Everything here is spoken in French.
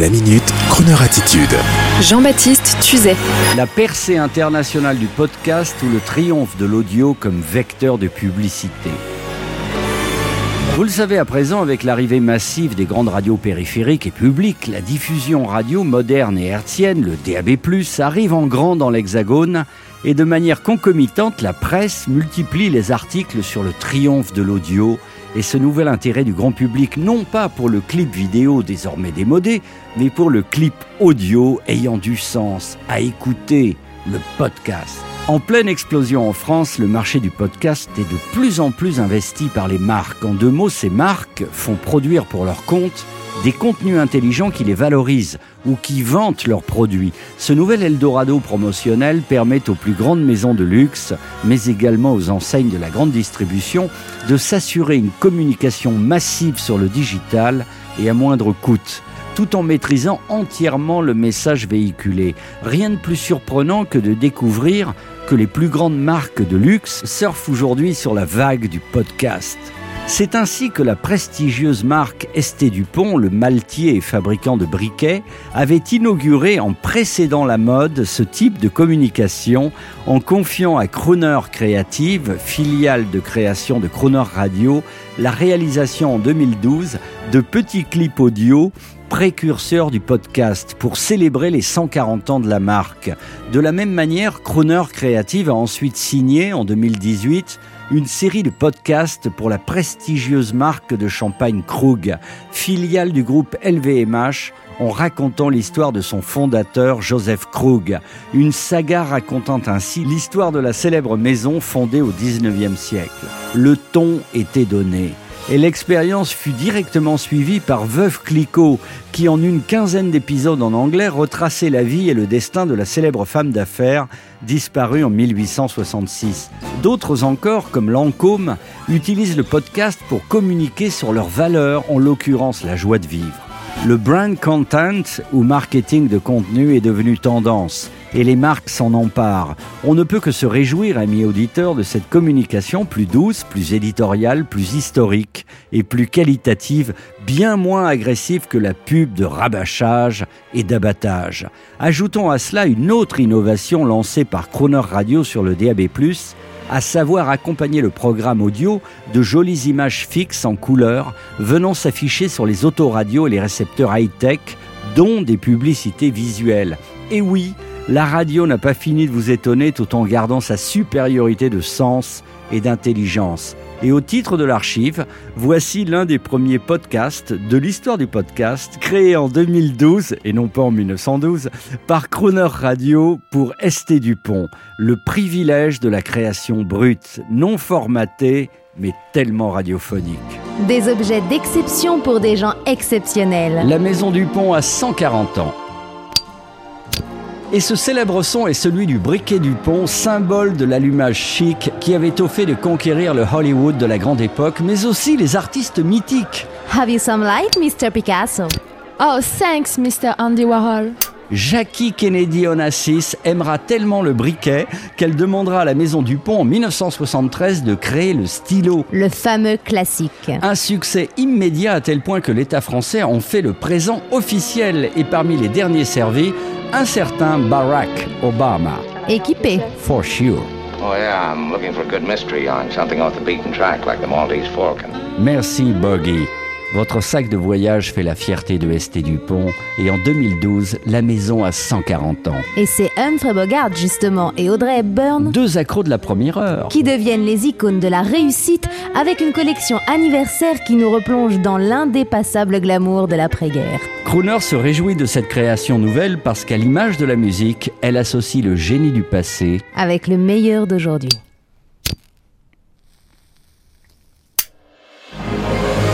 La minute, Kroneur attitude. Jean-Baptiste Tuzet. La percée internationale du podcast ou le triomphe de l'audio comme vecteur de publicité. Vous le savez à présent, avec l'arrivée massive des grandes radios périphériques et publiques, la diffusion radio moderne et hertzienne, le DAB+, arrive en grand dans l'Hexagone et de manière concomitante, la presse multiplie les articles sur le triomphe de l'audio et ce nouvel intérêt du grand public, non pas pour le clip vidéo désormais démodé, mais pour le clip audio ayant du sens, à écouter, le podcast. En pleine explosion en France, le marché du podcast est de plus en plus investi par les marques. En deux mots, ces marques font produire pour leur compte des contenus intelligents qui les valorisent ou qui vantent leurs produits. Ce nouvel Eldorado promotionnel permet aux plus grandes maisons de luxe, mais également aux enseignes de la grande distribution, de s'assurer une communication massive sur le digital et à moindre coût tout en maîtrisant entièrement le message véhiculé. Rien de plus surprenant que de découvrir que les plus grandes marques de luxe surfent aujourd'hui sur la vague du podcast. C'est ainsi que la prestigieuse marque Esté Dupont, le maltier et fabricant de briquets, avait inauguré en précédant la mode ce type de communication en confiant à Crooner Creative, filiale de création de Crooner Radio, la réalisation en 2012 de petits clips audio précurseurs du podcast pour célébrer les 140 ans de la marque. De la même manière, Crooner Creative a ensuite signé en 2018 une série de podcasts pour la prestigieuse marque de champagne Krug, filiale du groupe LVMH, en racontant l'histoire de son fondateur Joseph Krug, une saga racontant ainsi l'histoire de la célèbre maison fondée au 19e siècle. Le ton était donné et l'expérience fut directement suivie par Veuve Clicquot, qui en une quinzaine d'épisodes en anglais retraçait la vie et le destin de la célèbre femme d'affaires disparue en 1866. D'autres encore, comme Lancôme, utilisent le podcast pour communiquer sur leurs valeurs, en l'occurrence la joie de vivre. Le brand content ou marketing de contenu est devenu tendance et les marques s'en emparent. On ne peut que se réjouir, amis auditeurs, de cette communication plus douce, plus éditoriale, plus historique et plus qualitative, bien moins agressive que la pub de rabâchage et d'abattage. Ajoutons à cela une autre innovation lancée par Croner Radio sur le DAB+, à savoir accompagner le programme audio de jolies images fixes en couleur venant s'afficher sur les autoradios et les récepteurs high-tech, dont des publicités visuelles. Et oui, la radio n'a pas fini de vous étonner tout en gardant sa supériorité de sens et d'intelligence. Et au titre de l'archive, voici l'un des premiers podcasts de l'histoire du podcast, créé en 2012, et non pas en 1912, par Croner Radio pour ST Dupont, le privilège de la création brute, non formatée, mais tellement radiophonique. Des objets d'exception pour des gens exceptionnels. La Maison Dupont a 140 ans. Et ce célèbre son est celui du briquet du pont, symbole de l'allumage chic qui avait au fait de conquérir le Hollywood de la grande époque, mais aussi les artistes mythiques. Have you some light, Mr. Picasso? Oh, thanks, Mr. Andy Warhol. Jackie Kennedy Onassis aimera tellement le briquet qu'elle demandera à la Maison du Pont en 1973 de créer le stylo. Le fameux classique. Un succès immédiat à tel point que l'État français en fait le présent officiel et parmi les derniers servis, un certain Barack Obama. Équipé. For sure. Oh yeah, I'm looking for a good mystery on something off the beaten track like the Maltese Falcon. Merci Boggy. Votre sac de voyage fait la fierté de ST Dupont et en 2012, la maison a 140 ans. Et c'est Humphrey Bogart justement et Audrey Hepburn Deux accros de la première heure. qui deviennent les icônes de la réussite avec une collection anniversaire qui nous replonge dans l'indépassable glamour de l'après-guerre. Crooner se réjouit de cette création nouvelle parce qu'à l'image de la musique, elle associe le génie du passé Avec le meilleur d'aujourd'hui.